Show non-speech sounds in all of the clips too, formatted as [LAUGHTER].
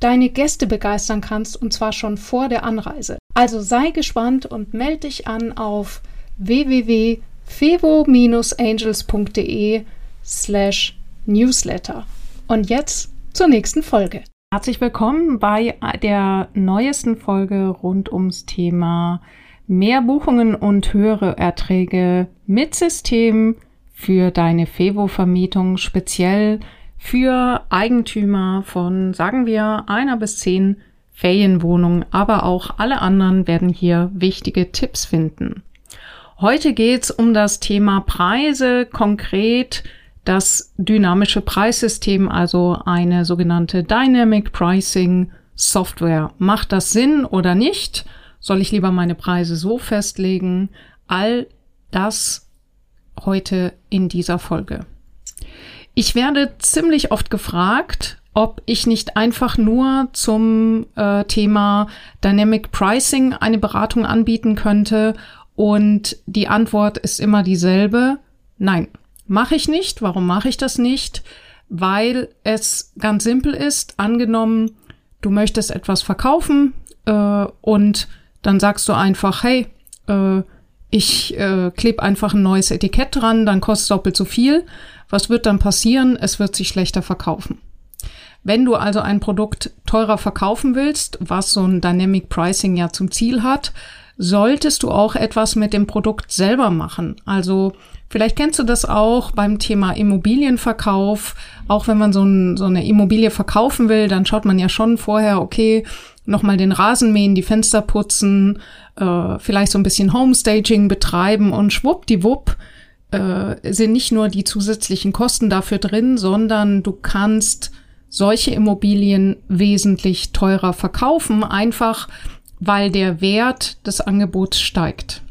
deine Gäste begeistern kannst, und zwar schon vor der Anreise. Also sei gespannt und melde dich an auf www.fevo-angels.de slash newsletter. Und jetzt zur nächsten Folge. Herzlich willkommen bei der neuesten Folge rund ums Thema mehr Buchungen und höhere Erträge mit System für deine Fevo-Vermietung, speziell für Eigentümer von, sagen wir, einer bis zehn Ferienwohnungen, aber auch alle anderen werden hier wichtige Tipps finden. Heute geht's um das Thema Preise, konkret das dynamische Preissystem, also eine sogenannte Dynamic Pricing Software. Macht das Sinn oder nicht? Soll ich lieber meine Preise so festlegen? All das heute in dieser Folge. Ich werde ziemlich oft gefragt, ob ich nicht einfach nur zum äh, Thema Dynamic Pricing eine Beratung anbieten könnte. Und die Antwort ist immer dieselbe. Nein, Mache ich nicht. Warum mache ich das nicht? Weil es ganz simpel ist. Angenommen, du möchtest etwas verkaufen äh, und dann sagst du einfach, hey, äh, ich äh, klebe einfach ein neues Etikett dran, dann kostet doppelt so viel. Was wird dann passieren? Es wird sich schlechter verkaufen. Wenn du also ein Produkt teurer verkaufen willst, was so ein Dynamic Pricing ja zum Ziel hat, solltest du auch etwas mit dem Produkt selber machen. Also Vielleicht kennst du das auch beim Thema Immobilienverkauf. Auch wenn man so, ein, so eine Immobilie verkaufen will, dann schaut man ja schon vorher, okay, nochmal den Rasen mähen, die Fenster putzen, äh, vielleicht so ein bisschen Homestaging betreiben und schwuppdiwupp äh, sind nicht nur die zusätzlichen Kosten dafür drin, sondern du kannst solche Immobilien wesentlich teurer verkaufen, einfach weil der Wert des Angebots steigt.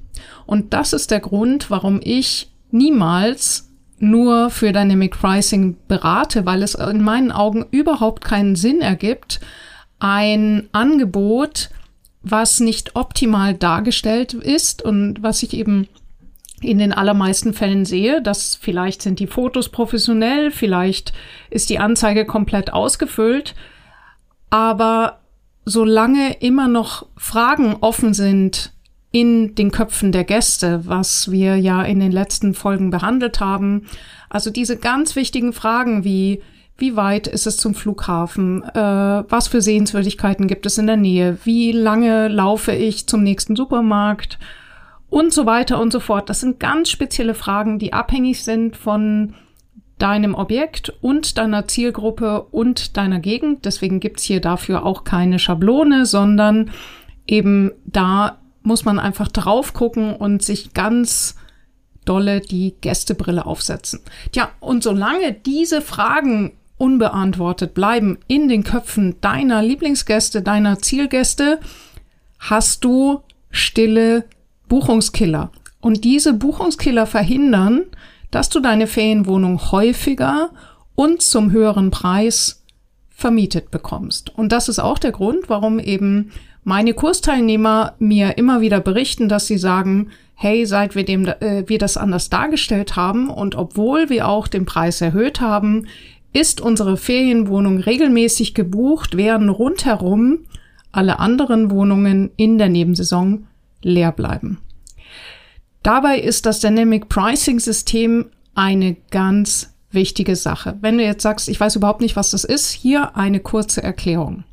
Und das ist der Grund, warum ich niemals nur für Dynamic Pricing berate, weil es in meinen Augen überhaupt keinen Sinn ergibt, ein Angebot, was nicht optimal dargestellt ist und was ich eben in den allermeisten Fällen sehe, dass vielleicht sind die Fotos professionell, vielleicht ist die Anzeige komplett ausgefüllt, aber solange immer noch Fragen offen sind, in den Köpfen der Gäste, was wir ja in den letzten Folgen behandelt haben. Also diese ganz wichtigen Fragen wie wie weit ist es zum Flughafen? Äh, was für Sehenswürdigkeiten gibt es in der Nähe? Wie lange laufe ich zum nächsten Supermarkt? Und so weiter und so fort. Das sind ganz spezielle Fragen, die abhängig sind von deinem Objekt und deiner Zielgruppe und deiner Gegend. Deswegen gibt's hier dafür auch keine Schablone, sondern eben da muss man einfach drauf gucken und sich ganz dolle die Gästebrille aufsetzen. Tja, und solange diese Fragen unbeantwortet bleiben in den Köpfen deiner Lieblingsgäste, deiner Zielgäste, hast du stille Buchungskiller. Und diese Buchungskiller verhindern, dass du deine Ferienwohnung häufiger und zum höheren Preis vermietet bekommst. Und das ist auch der Grund, warum eben meine Kursteilnehmer mir immer wieder berichten, dass sie sagen, hey, seit wir dem, äh, wir das anders dargestellt haben und obwohl wir auch den Preis erhöht haben, ist unsere Ferienwohnung regelmäßig gebucht, während rundherum alle anderen Wohnungen in der Nebensaison leer bleiben. Dabei ist das Dynamic Pricing System eine ganz wichtige Sache. Wenn du jetzt sagst, ich weiß überhaupt nicht, was das ist, hier eine kurze Erklärung.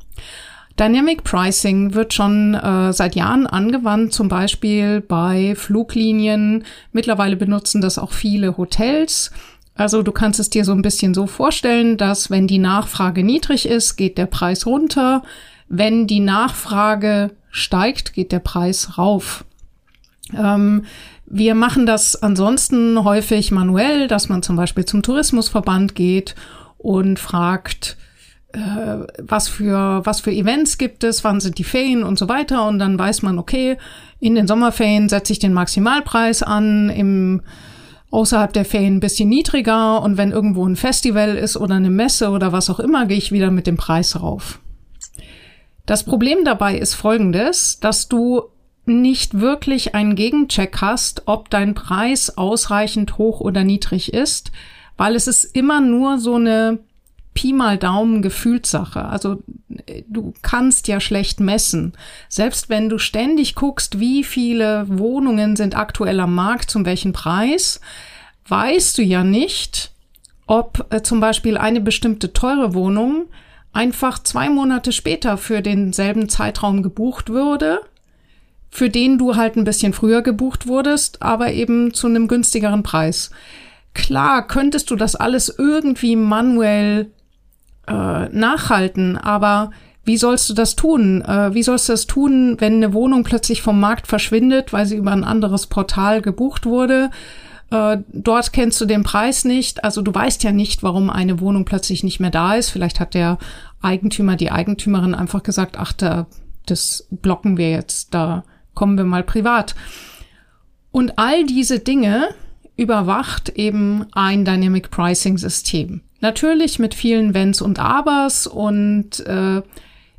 Dynamic Pricing wird schon äh, seit Jahren angewandt, zum Beispiel bei Fluglinien. Mittlerweile benutzen das auch viele Hotels. Also du kannst es dir so ein bisschen so vorstellen, dass wenn die Nachfrage niedrig ist, geht der Preis runter. Wenn die Nachfrage steigt, geht der Preis rauf. Ähm, wir machen das ansonsten häufig manuell, dass man zum Beispiel zum Tourismusverband geht und fragt, äh, was für, was für Events gibt es, wann sind die Ferien und so weiter. Und dann weiß man, okay, in den Sommerferien setze ich den Maximalpreis an, im außerhalb der Ferien ein bisschen niedriger und wenn irgendwo ein Festival ist oder eine Messe oder was auch immer, gehe ich wieder mit dem Preis rauf. Das Problem dabei ist folgendes, dass du nicht wirklich einen Gegencheck hast, ob dein Preis ausreichend hoch oder niedrig ist, weil es ist immer nur so eine Pi mal Daumen Gefühlssache. Also du kannst ja schlecht messen. Selbst wenn du ständig guckst, wie viele Wohnungen sind aktuell am Markt, zum welchen Preis, weißt du ja nicht, ob äh, zum Beispiel eine bestimmte teure Wohnung einfach zwei Monate später für denselben Zeitraum gebucht würde für den du halt ein bisschen früher gebucht wurdest, aber eben zu einem günstigeren Preis. Klar, könntest du das alles irgendwie manuell äh, nachhalten, aber wie sollst du das tun? Äh, wie sollst du das tun, wenn eine Wohnung plötzlich vom Markt verschwindet, weil sie über ein anderes Portal gebucht wurde? Äh, dort kennst du den Preis nicht. Also du weißt ja nicht, warum eine Wohnung plötzlich nicht mehr da ist. Vielleicht hat der Eigentümer, die Eigentümerin einfach gesagt, ach, da, das blocken wir jetzt, da kommen wir mal privat. Und all diese Dinge überwacht eben ein Dynamic Pricing System. Natürlich mit vielen Wenns und Abers und äh,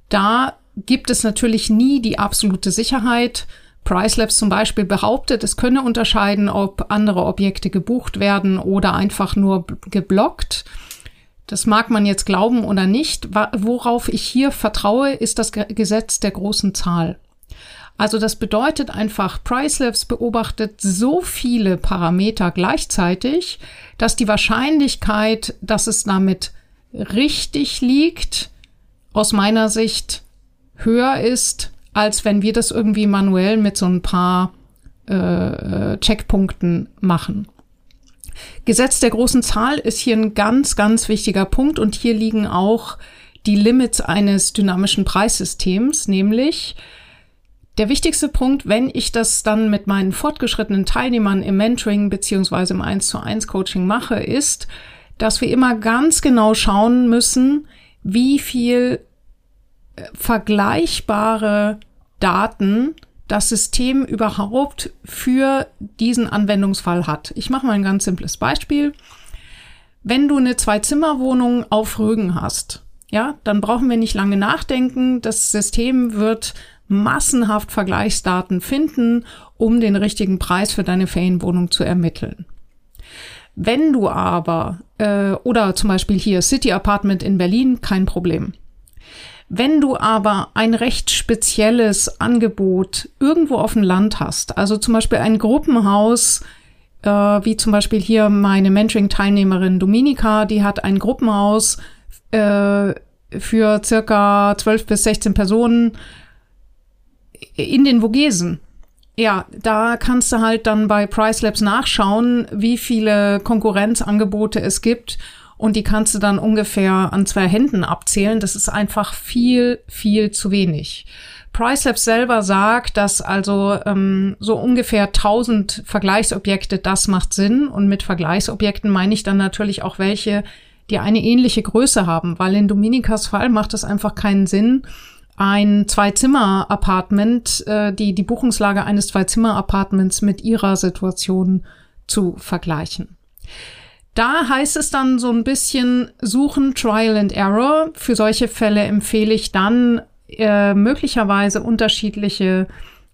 da gibt es natürlich nie die absolute Sicherheit. Pricelabs zum Beispiel behauptet, es könne unterscheiden, ob andere Objekte gebucht werden oder einfach nur geblockt. Das mag man jetzt glauben oder nicht. Worauf ich hier vertraue, ist das Gesetz der großen Zahl. Also das bedeutet einfach, Pricelabs beobachtet so viele Parameter gleichzeitig, dass die Wahrscheinlichkeit, dass es damit richtig liegt, aus meiner Sicht höher ist, als wenn wir das irgendwie manuell mit so ein paar äh, Checkpunkten machen. Gesetz der großen Zahl ist hier ein ganz, ganz wichtiger Punkt und hier liegen auch die Limits eines dynamischen Preissystems, nämlich der wichtigste Punkt, wenn ich das dann mit meinen fortgeschrittenen Teilnehmern im Mentoring beziehungsweise im 1 zu 1 Coaching mache, ist, dass wir immer ganz genau schauen müssen, wie viel äh, vergleichbare Daten das System überhaupt für diesen Anwendungsfall hat. Ich mache mal ein ganz simples Beispiel. Wenn du eine Zwei-Zimmer-Wohnung auf Rügen hast, ja, dann brauchen wir nicht lange nachdenken. Das System wird massenhaft Vergleichsdaten finden, um den richtigen Preis für deine Ferienwohnung zu ermitteln. Wenn du aber, äh, oder zum Beispiel hier City Apartment in Berlin, kein Problem. Wenn du aber ein recht spezielles Angebot irgendwo auf dem Land hast, also zum Beispiel ein Gruppenhaus, äh, wie zum Beispiel hier meine Mentoring-Teilnehmerin Dominika, die hat ein Gruppenhaus äh, für circa 12 bis 16 Personen in den Vogesen. Ja, da kannst du halt dann bei Pricelabs nachschauen, wie viele Konkurrenzangebote es gibt. Und die kannst du dann ungefähr an zwei Händen abzählen. Das ist einfach viel, viel zu wenig. Pricelabs selber sagt, dass also ähm, so ungefähr 1000 Vergleichsobjekte, das macht Sinn. Und mit Vergleichsobjekten meine ich dann natürlich auch welche, die eine ähnliche Größe haben, weil in Dominikas Fall macht es einfach keinen Sinn, ein Zwei-Zimmer-Apartment, äh, die, die Buchungslage eines Zwei-Zimmer-Apartments mit ihrer Situation zu vergleichen. Da heißt es dann so ein bisschen suchen, Trial and Error. Für solche Fälle empfehle ich dann äh, möglicherweise unterschiedliche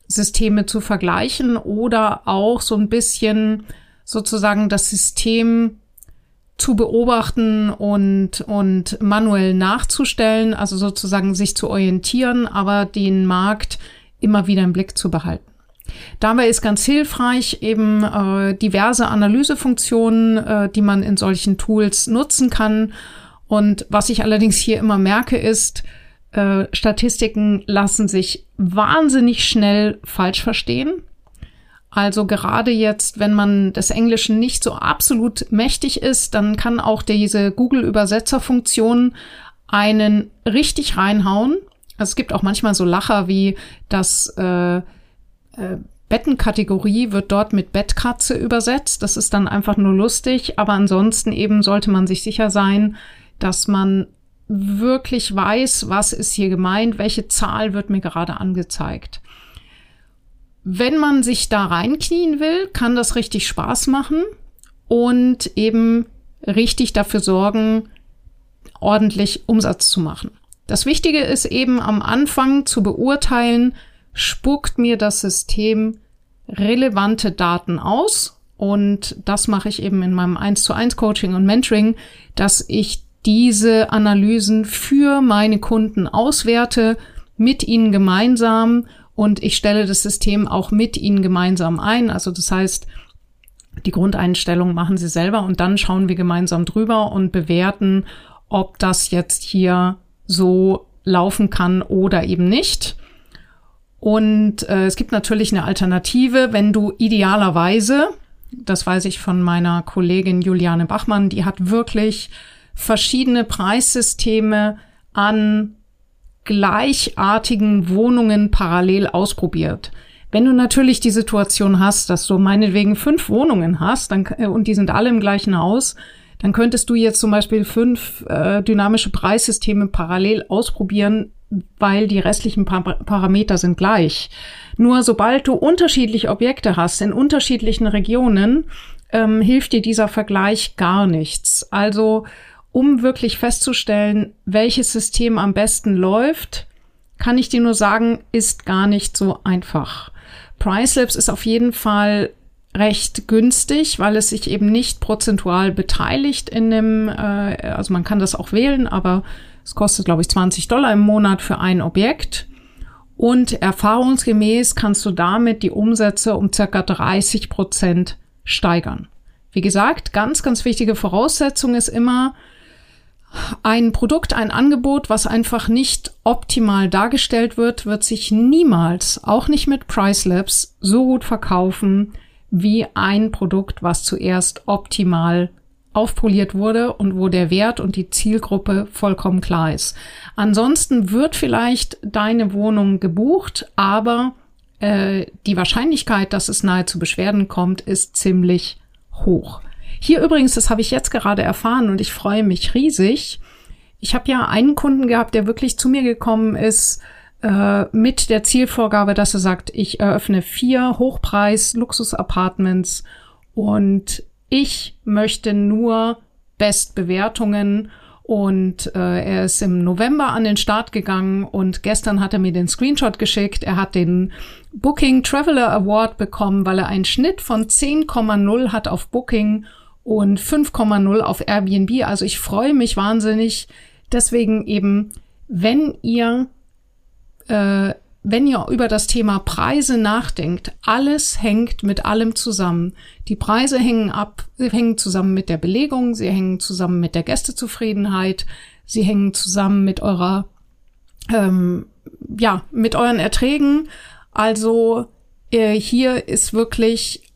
Systeme zu vergleichen oder auch so ein bisschen sozusagen das System zu beobachten und, und manuell nachzustellen, also sozusagen sich zu orientieren, aber den Markt immer wieder im Blick zu behalten. Dabei ist ganz hilfreich eben äh, diverse Analysefunktionen, äh, die man in solchen Tools nutzen kann. Und was ich allerdings hier immer merke, ist, äh, Statistiken lassen sich wahnsinnig schnell falsch verstehen. Also gerade jetzt, wenn man des Englischen nicht so absolut mächtig ist, dann kann auch diese Google-Übersetzerfunktion einen richtig reinhauen. Also es gibt auch manchmal so Lacher wie das äh, äh, Bettenkategorie wird dort mit Bettkatze übersetzt. Das ist dann einfach nur lustig, aber ansonsten eben sollte man sich sicher sein, dass man wirklich weiß, was ist hier gemeint, welche Zahl wird mir gerade angezeigt. Wenn man sich da reinknien will, kann das richtig Spaß machen und eben richtig dafür sorgen, ordentlich Umsatz zu machen. Das Wichtige ist eben am Anfang zu beurteilen, spuckt mir das System relevante Daten aus. Und das mache ich eben in meinem 1 zu 1 Coaching und Mentoring, dass ich diese Analysen für meine Kunden auswerte, mit ihnen gemeinsam und ich stelle das System auch mit ihnen gemeinsam ein. Also das heißt, die Grundeinstellung machen sie selber und dann schauen wir gemeinsam drüber und bewerten, ob das jetzt hier so laufen kann oder eben nicht. Und äh, es gibt natürlich eine Alternative, wenn du idealerweise, das weiß ich von meiner Kollegin Juliane Bachmann, die hat wirklich verschiedene Preissysteme an gleichartigen Wohnungen parallel ausprobiert. Wenn du natürlich die Situation hast, dass du meinetwegen fünf Wohnungen hast dann, äh, und die sind alle im gleichen Haus, dann könntest du jetzt zum Beispiel fünf äh, dynamische Preissysteme parallel ausprobieren, weil die restlichen pa Parameter sind gleich. Nur sobald du unterschiedliche Objekte hast in unterschiedlichen Regionen, ähm, hilft dir dieser Vergleich gar nichts. Also um wirklich festzustellen, welches System am besten läuft, kann ich dir nur sagen, ist gar nicht so einfach. Pricelabs ist auf jeden Fall recht günstig, weil es sich eben nicht prozentual beteiligt in dem, äh, also man kann das auch wählen, aber es kostet, glaube ich, 20 Dollar im Monat für ein Objekt. Und erfahrungsgemäß kannst du damit die Umsätze um circa 30 Prozent steigern. Wie gesagt, ganz, ganz wichtige Voraussetzung ist immer, ein Produkt, ein Angebot, was einfach nicht optimal dargestellt wird, wird sich niemals, auch nicht mit Price Labs, so gut verkaufen wie ein Produkt, was zuerst optimal aufpoliert wurde und wo der Wert und die Zielgruppe vollkommen klar ist. Ansonsten wird vielleicht deine Wohnung gebucht, aber äh, die Wahrscheinlichkeit, dass es nahe zu Beschwerden kommt, ist ziemlich hoch. Hier übrigens, das habe ich jetzt gerade erfahren und ich freue mich riesig. Ich habe ja einen Kunden gehabt, der wirklich zu mir gekommen ist äh, mit der Zielvorgabe, dass er sagt, ich eröffne vier Hochpreis-Luxus-Apartments und ich möchte nur Bestbewertungen und äh, er ist im November an den Start gegangen und gestern hat er mir den Screenshot geschickt. Er hat den Booking Traveler Award bekommen, weil er einen Schnitt von 10,0 hat auf Booking und 5,0 auf Airbnb. Also ich freue mich wahnsinnig. Deswegen eben, wenn ihr, äh, wenn ihr über das Thema Preise nachdenkt, alles hängt mit allem zusammen. Die Preise hängen ab, hängen zusammen mit der Belegung, sie hängen zusammen mit der Gästezufriedenheit, sie hängen zusammen mit eurer, ähm, ja, mit euren Erträgen. Also äh, hier ist wirklich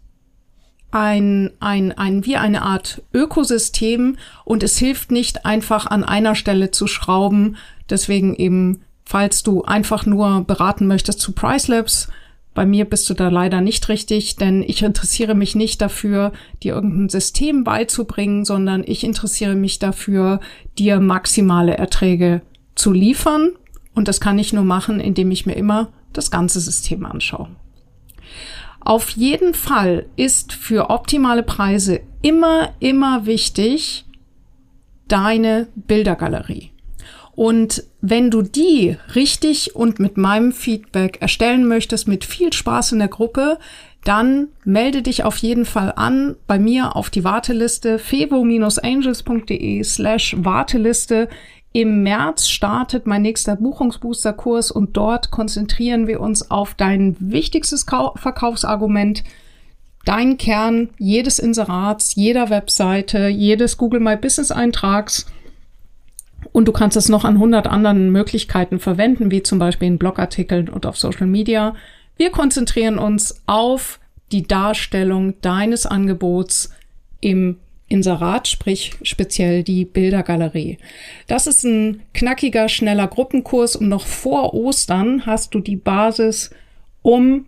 ein, ein, ein, wie eine Art Ökosystem und es hilft nicht einfach an einer Stelle zu schrauben. Deswegen eben, falls du einfach nur beraten möchtest zu Pricelabs, bei mir bist du da leider nicht richtig, denn ich interessiere mich nicht dafür, dir irgendein System beizubringen, sondern ich interessiere mich dafür, dir maximale Erträge zu liefern. Und das kann ich nur machen, indem ich mir immer das ganze System anschaue. Auf jeden Fall ist für optimale Preise immer, immer wichtig deine Bildergalerie. Und wenn du die richtig und mit meinem Feedback erstellen möchtest, mit viel Spaß in der Gruppe, dann melde dich auf jeden Fall an bei mir auf die Warteliste fevo-angels.de slash Warteliste. Im März startet mein nächster Buchungsbooster-Kurs und dort konzentrieren wir uns auf dein wichtigstes Verkaufsargument, dein Kern jedes Inserats, jeder Webseite, jedes Google My Business Eintrags. Und du kannst es noch an 100 anderen Möglichkeiten verwenden, wie zum Beispiel in Blogartikeln und auf Social Media. Wir konzentrieren uns auf die Darstellung deines Angebots im Inserat, sprich speziell die Bildergalerie. Das ist ein knackiger, schneller Gruppenkurs und noch vor Ostern hast du die Basis, um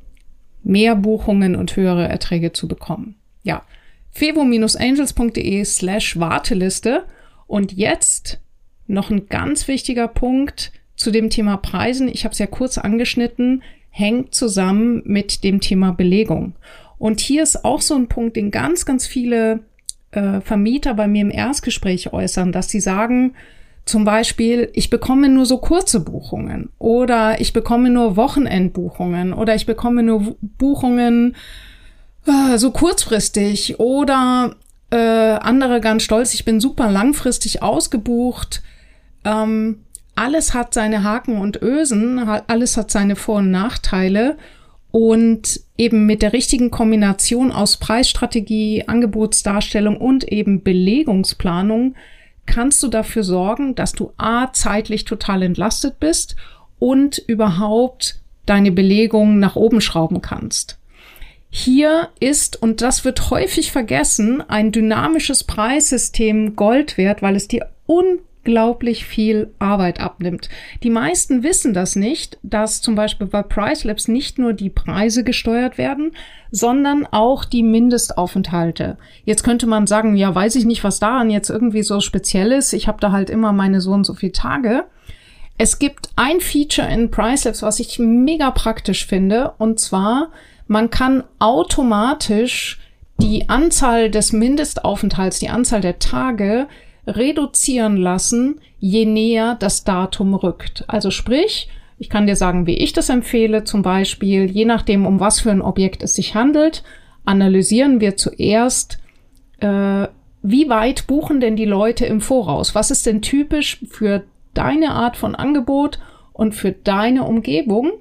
mehr Buchungen und höhere Erträge zu bekommen. Ja, fevo-angels.de slash Warteliste und jetzt noch ein ganz wichtiger Punkt zu dem Thema Preisen. Ich habe es ja kurz angeschnitten, hängt zusammen mit dem Thema Belegung. Und hier ist auch so ein Punkt, den ganz, ganz viele äh, Vermieter bei mir im Erstgespräch äußern, dass sie sagen, zum Beispiel, ich bekomme nur so kurze Buchungen oder ich bekomme nur Wochenendbuchungen oder ich bekomme nur Buchungen äh, so kurzfristig oder äh, andere ganz stolz, ich bin super langfristig ausgebucht. Ähm, alles hat seine Haken und Ösen, alles hat seine Vor- und Nachteile. Und eben mit der richtigen Kombination aus Preisstrategie, Angebotsdarstellung und eben Belegungsplanung kannst du dafür sorgen, dass du A, zeitlich total entlastet bist und überhaupt deine Belegung nach oben schrauben kannst. Hier ist, und das wird häufig vergessen, ein dynamisches Preissystem Gold wert, weil es dir un unglaublich viel Arbeit abnimmt. Die meisten wissen das nicht, dass zum Beispiel bei Pricelabs nicht nur die Preise gesteuert werden, sondern auch die Mindestaufenthalte. Jetzt könnte man sagen, ja, weiß ich nicht, was daran jetzt irgendwie so speziell ist. Ich habe da halt immer meine so und so viele Tage. Es gibt ein Feature in Pricelabs, was ich mega praktisch finde, und zwar, man kann automatisch die Anzahl des Mindestaufenthalts, die Anzahl der Tage reduzieren lassen, je näher das Datum rückt. Also sprich, ich kann dir sagen, wie ich das empfehle. Zum Beispiel, je nachdem, um was für ein Objekt es sich handelt, analysieren wir zuerst, äh, wie weit buchen denn die Leute im Voraus? Was ist denn typisch für deine Art von Angebot und für deine Umgebung?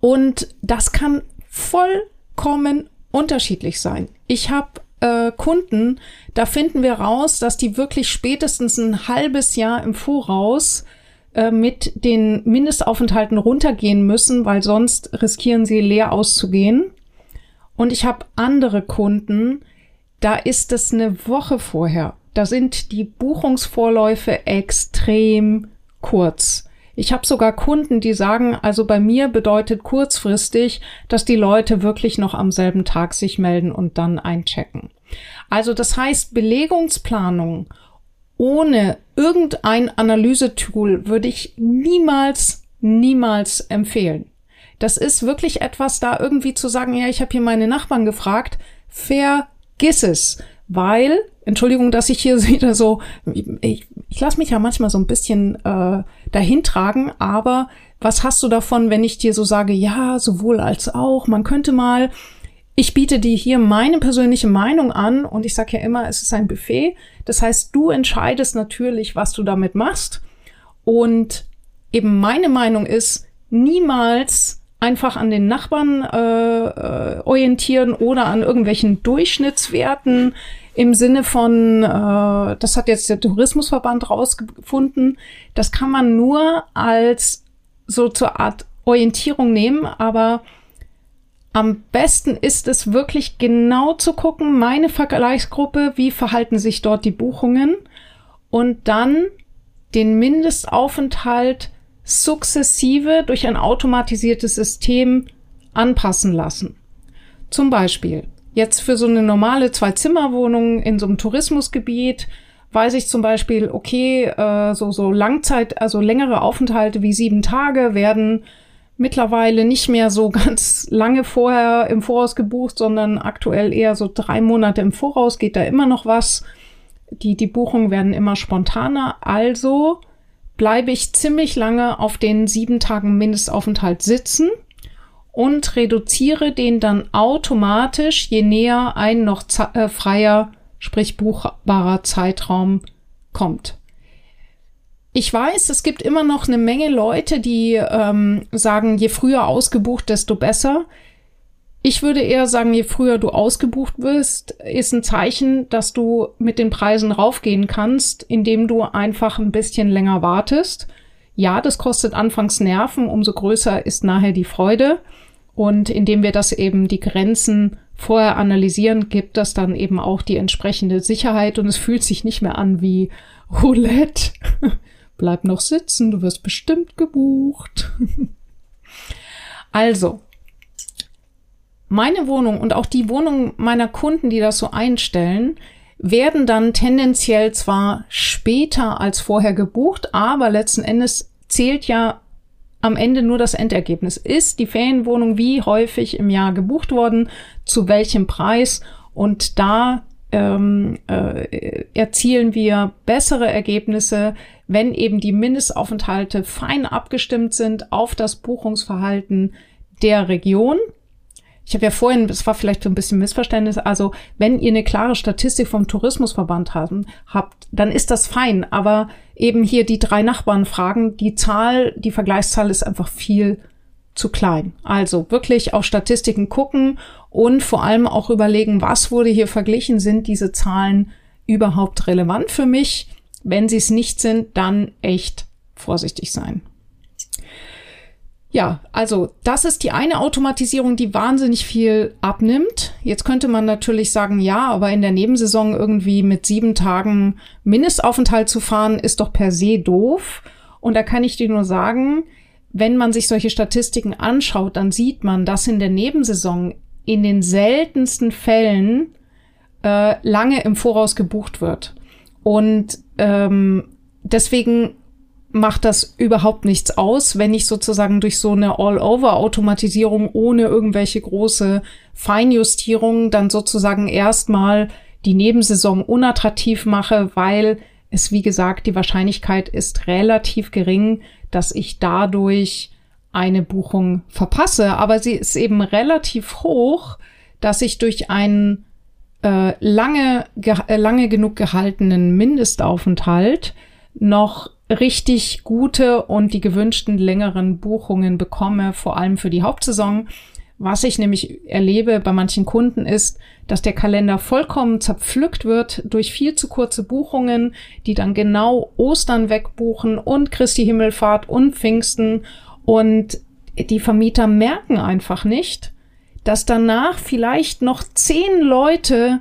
Und das kann vollkommen unterschiedlich sein. Ich habe äh, Kunden, da finden wir raus, dass die wirklich spätestens ein halbes Jahr im Voraus äh, mit den Mindestaufenthalten runtergehen müssen, weil sonst riskieren sie leer auszugehen. Und ich habe andere Kunden, da ist es eine Woche vorher. Da sind die Buchungsvorläufe extrem kurz. Ich habe sogar Kunden, die sagen, also bei mir bedeutet kurzfristig, dass die Leute wirklich noch am selben Tag sich melden und dann einchecken. Also das heißt, Belegungsplanung ohne irgendein Analysetool würde ich niemals, niemals empfehlen. Das ist wirklich etwas, da irgendwie zu sagen, ja, ich habe hier meine Nachbarn gefragt, vergiss es, weil, Entschuldigung, dass ich hier [LAUGHS] wieder so, ich, ich lasse mich ja manchmal so ein bisschen äh, dahin tragen, aber was hast du davon, wenn ich dir so sage, ja, sowohl als auch, man könnte mal, ich biete dir hier meine persönliche Meinung an und ich sage ja immer, es ist ein Buffet. Das heißt, du entscheidest natürlich, was du damit machst. Und eben meine Meinung ist, niemals einfach an den Nachbarn äh, äh orientieren oder an irgendwelchen Durchschnittswerten im Sinne von, äh, das hat jetzt der Tourismusverband rausgefunden, das kann man nur als so zur Art Orientierung nehmen, aber am besten ist es wirklich genau zu gucken, meine Vergleichsgruppe, wie verhalten sich dort die Buchungen und dann den Mindestaufenthalt sukzessive durch ein automatisiertes System anpassen lassen. Zum Beispiel, Jetzt für so eine normale Zwei-Zimmer-Wohnung in so einem Tourismusgebiet weiß ich zum Beispiel, okay, äh, so, so Langzeit, also längere Aufenthalte wie sieben Tage werden mittlerweile nicht mehr so [LAUGHS] ganz lange vorher im Voraus gebucht, sondern aktuell eher so drei Monate im Voraus geht da immer noch was. Die, die Buchungen werden immer spontaner. Also bleibe ich ziemlich lange auf den sieben Tagen Mindestaufenthalt sitzen und reduziere den dann automatisch, je näher ein noch äh, freier, sprich buchbarer Zeitraum kommt. Ich weiß, es gibt immer noch eine Menge Leute, die ähm, sagen, je früher ausgebucht, desto besser. Ich würde eher sagen, je früher du ausgebucht wirst, ist ein Zeichen, dass du mit den Preisen raufgehen kannst, indem du einfach ein bisschen länger wartest. Ja, das kostet anfangs Nerven, umso größer ist nachher die Freude. Und indem wir das eben die Grenzen vorher analysieren, gibt das dann eben auch die entsprechende Sicherheit und es fühlt sich nicht mehr an wie Roulette. [LAUGHS] Bleib noch sitzen, du wirst bestimmt gebucht. [LAUGHS] also, meine Wohnung und auch die Wohnung meiner Kunden, die das so einstellen, werden dann tendenziell zwar später als vorher gebucht, aber letzten Endes zählt ja am Ende nur das Endergebnis. Ist die Ferienwohnung wie häufig im Jahr gebucht worden, zu welchem Preis? Und da ähm, äh, erzielen wir bessere Ergebnisse, wenn eben die Mindestaufenthalte fein abgestimmt sind auf das Buchungsverhalten der Region. Ich habe ja vorhin, das war vielleicht so ein bisschen Missverständnis, also wenn ihr eine klare Statistik vom Tourismusverband haben, habt, dann ist das fein. Aber eben hier die drei Nachbarn fragen, die Zahl, die Vergleichszahl ist einfach viel zu klein. Also wirklich auf Statistiken gucken und vor allem auch überlegen, was wurde hier verglichen, sind diese Zahlen überhaupt relevant für mich? Wenn sie es nicht sind, dann echt vorsichtig sein. Ja, also das ist die eine Automatisierung, die wahnsinnig viel abnimmt. Jetzt könnte man natürlich sagen, ja, aber in der Nebensaison irgendwie mit sieben Tagen Mindestaufenthalt zu fahren, ist doch per se doof. Und da kann ich dir nur sagen, wenn man sich solche Statistiken anschaut, dann sieht man, dass in der Nebensaison in den seltensten Fällen äh, lange im Voraus gebucht wird. Und ähm, deswegen macht das überhaupt nichts aus, wenn ich sozusagen durch so eine All-Over-Automatisierung ohne irgendwelche große Feinjustierungen dann sozusagen erstmal die Nebensaison unattraktiv mache, weil es, wie gesagt, die Wahrscheinlichkeit ist relativ gering, dass ich dadurch eine Buchung verpasse. Aber sie ist eben relativ hoch, dass ich durch einen äh, lange, äh, lange genug gehaltenen Mindestaufenthalt noch richtig gute und die gewünschten längeren Buchungen bekomme, vor allem für die Hauptsaison. Was ich nämlich erlebe bei manchen Kunden ist, dass der Kalender vollkommen zerpflückt wird durch viel zu kurze Buchungen, die dann genau Ostern wegbuchen und Christi Himmelfahrt und Pfingsten und die Vermieter merken einfach nicht, dass danach vielleicht noch zehn Leute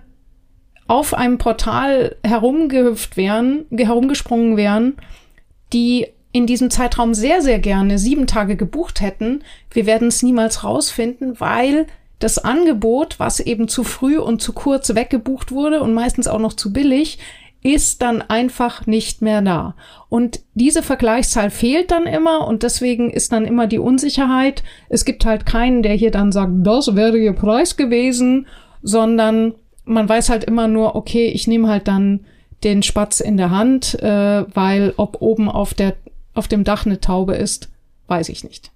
auf einem Portal herumgehüpft wären, herumgesprungen wären die in diesem Zeitraum sehr, sehr gerne sieben Tage gebucht hätten. Wir werden es niemals rausfinden, weil das Angebot, was eben zu früh und zu kurz weggebucht wurde und meistens auch noch zu billig, ist dann einfach nicht mehr da. Und diese Vergleichszahl fehlt dann immer und deswegen ist dann immer die Unsicherheit. Es gibt halt keinen, der hier dann sagt, das wäre ihr Preis gewesen, sondern man weiß halt immer nur, okay, ich nehme halt dann den Spatz in der Hand, äh, weil ob oben auf, der, auf dem Dach eine Taube ist, weiß ich nicht.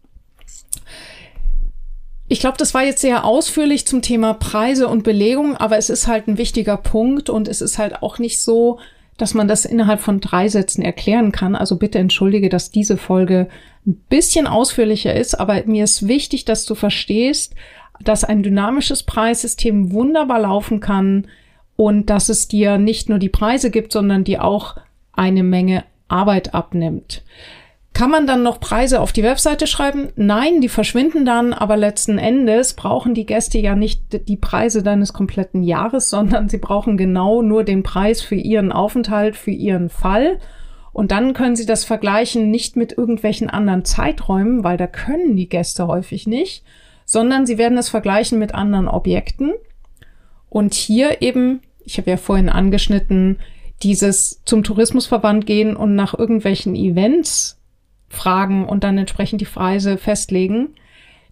Ich glaube, das war jetzt sehr ausführlich zum Thema Preise und Belegung, aber es ist halt ein wichtiger Punkt und es ist halt auch nicht so, dass man das innerhalb von drei Sätzen erklären kann. Also bitte entschuldige, dass diese Folge ein bisschen ausführlicher ist, aber mir ist wichtig, dass du verstehst, dass ein dynamisches Preissystem wunderbar laufen kann, und dass es dir nicht nur die Preise gibt, sondern dir auch eine Menge Arbeit abnimmt. Kann man dann noch Preise auf die Webseite schreiben? Nein, die verschwinden dann, aber letzten Endes brauchen die Gäste ja nicht die Preise deines kompletten Jahres, sondern sie brauchen genau nur den Preis für ihren Aufenthalt, für ihren Fall. Und dann können sie das vergleichen nicht mit irgendwelchen anderen Zeiträumen, weil da können die Gäste häufig nicht, sondern sie werden es vergleichen mit anderen Objekten und hier eben, ich habe ja vorhin angeschnitten, dieses zum Tourismusverband gehen und nach irgendwelchen Events fragen und dann entsprechend die Preise festlegen.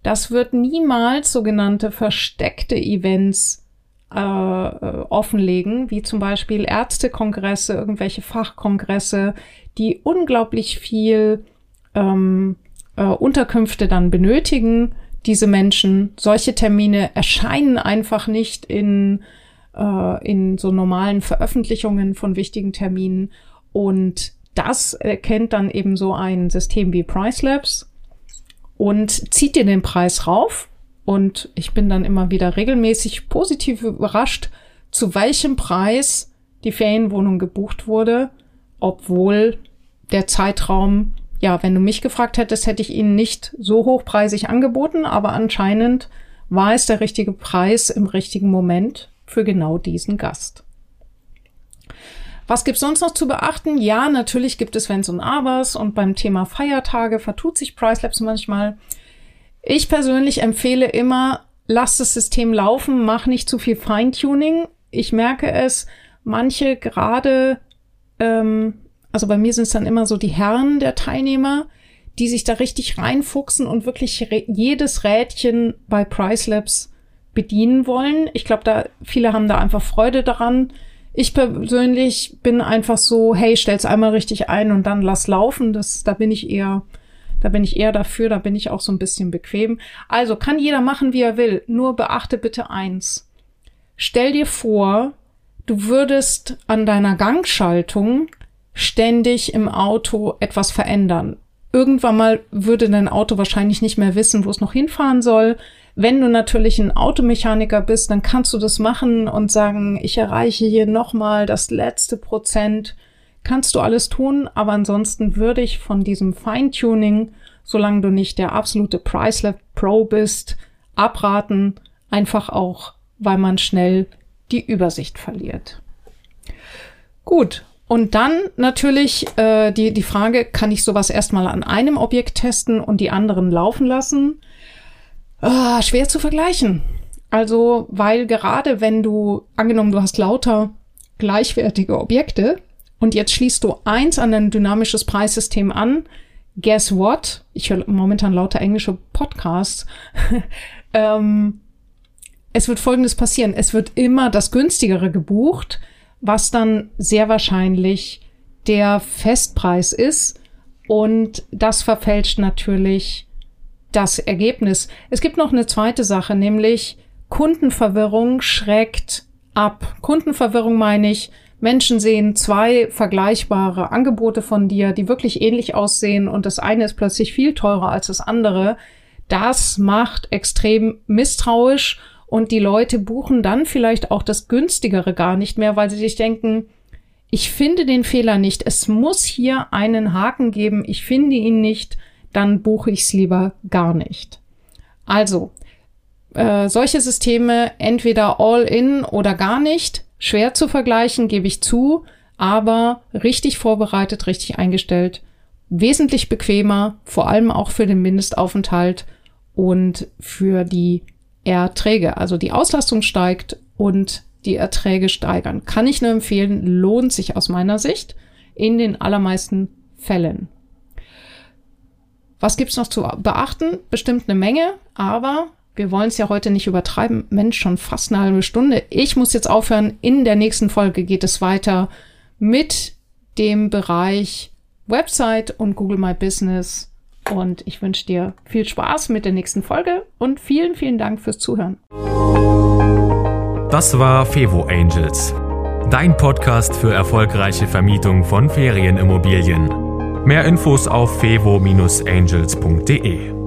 Das wird niemals sogenannte versteckte Events äh, äh, offenlegen, wie zum Beispiel Ärztekongresse, irgendwelche Fachkongresse, die unglaublich viel ähm, äh, Unterkünfte dann benötigen diese Menschen. Solche Termine erscheinen einfach nicht in, äh, in so normalen Veröffentlichungen von wichtigen Terminen. Und das erkennt dann eben so ein System wie Pricelabs und zieht dir den Preis rauf. Und ich bin dann immer wieder regelmäßig positiv überrascht, zu welchem Preis die Ferienwohnung gebucht wurde, obwohl der Zeitraum ja, wenn du mich gefragt hättest, hätte ich ihn nicht so hochpreisig angeboten, aber anscheinend war es der richtige Preis im richtigen Moment für genau diesen Gast. Was gibt's sonst noch zu beachten? Ja, natürlich gibt es Wenns und Abers und beim Thema Feiertage vertut sich Pricelabs manchmal. Ich persönlich empfehle immer, lass das System laufen, mach nicht zu viel Feintuning. Ich merke es, manche gerade, ähm, also bei mir sind es dann immer so die Herren der Teilnehmer, die sich da richtig reinfuchsen und wirklich jedes Rädchen bei Price Labs bedienen wollen. Ich glaube, da viele haben da einfach Freude daran. Ich persönlich bin einfach so, hey, stell's einmal richtig ein und dann lass laufen. Das, da bin ich eher, da bin ich eher dafür, da bin ich auch so ein bisschen bequem. Also kann jeder machen, wie er will. Nur beachte bitte eins. Stell dir vor, du würdest an deiner Gangschaltung ständig im Auto etwas verändern. Irgendwann mal würde dein Auto wahrscheinlich nicht mehr wissen, wo es noch hinfahren soll. Wenn du natürlich ein Automechaniker bist, dann kannst du das machen und sagen, ich erreiche hier nochmal das letzte Prozent. Kannst du alles tun, aber ansonsten würde ich von diesem Feintuning, solange du nicht der absolute Pricelab Pro bist, abraten, einfach auch, weil man schnell die Übersicht verliert. Gut, und dann natürlich äh, die, die Frage, kann ich sowas erstmal an einem Objekt testen und die anderen laufen lassen? Ah, schwer zu vergleichen. Also, weil gerade wenn du, angenommen, du hast lauter gleichwertige Objekte und jetzt schließt du eins an ein dynamisches Preissystem an, guess what? Ich höre momentan lauter englische Podcasts. [LAUGHS] ähm, es wird Folgendes passieren. Es wird immer das günstigere gebucht was dann sehr wahrscheinlich der Festpreis ist. Und das verfälscht natürlich das Ergebnis. Es gibt noch eine zweite Sache, nämlich Kundenverwirrung schreckt ab. Kundenverwirrung meine ich, Menschen sehen zwei vergleichbare Angebote von dir, die wirklich ähnlich aussehen und das eine ist plötzlich viel teurer als das andere. Das macht extrem misstrauisch und die Leute buchen dann vielleicht auch das günstigere gar nicht mehr, weil sie sich denken, ich finde den Fehler nicht. Es muss hier einen Haken geben. Ich finde ihn nicht. Dann buche ich es lieber gar nicht. Also, äh, solche Systeme entweder all in oder gar nicht. Schwer zu vergleichen, gebe ich zu, aber richtig vorbereitet, richtig eingestellt. Wesentlich bequemer, vor allem auch für den Mindestaufenthalt und für die Erträge. Also die Auslastung steigt und die Erträge steigern. Kann ich nur empfehlen, lohnt sich aus meiner Sicht in den allermeisten Fällen. Was gibt's noch zu beachten? Bestimmt eine Menge, aber wir wollen es ja heute nicht übertreiben. Mensch, schon fast eine halbe Stunde. Ich muss jetzt aufhören. In der nächsten Folge geht es weiter mit dem Bereich Website und Google My Business und ich wünsche dir viel Spaß mit der nächsten Folge und vielen, vielen Dank fürs Zuhören. Das war Fevo Angels, dein Podcast für erfolgreiche Vermietung von Ferienimmobilien. Mehr Infos auf fevo-angels.de.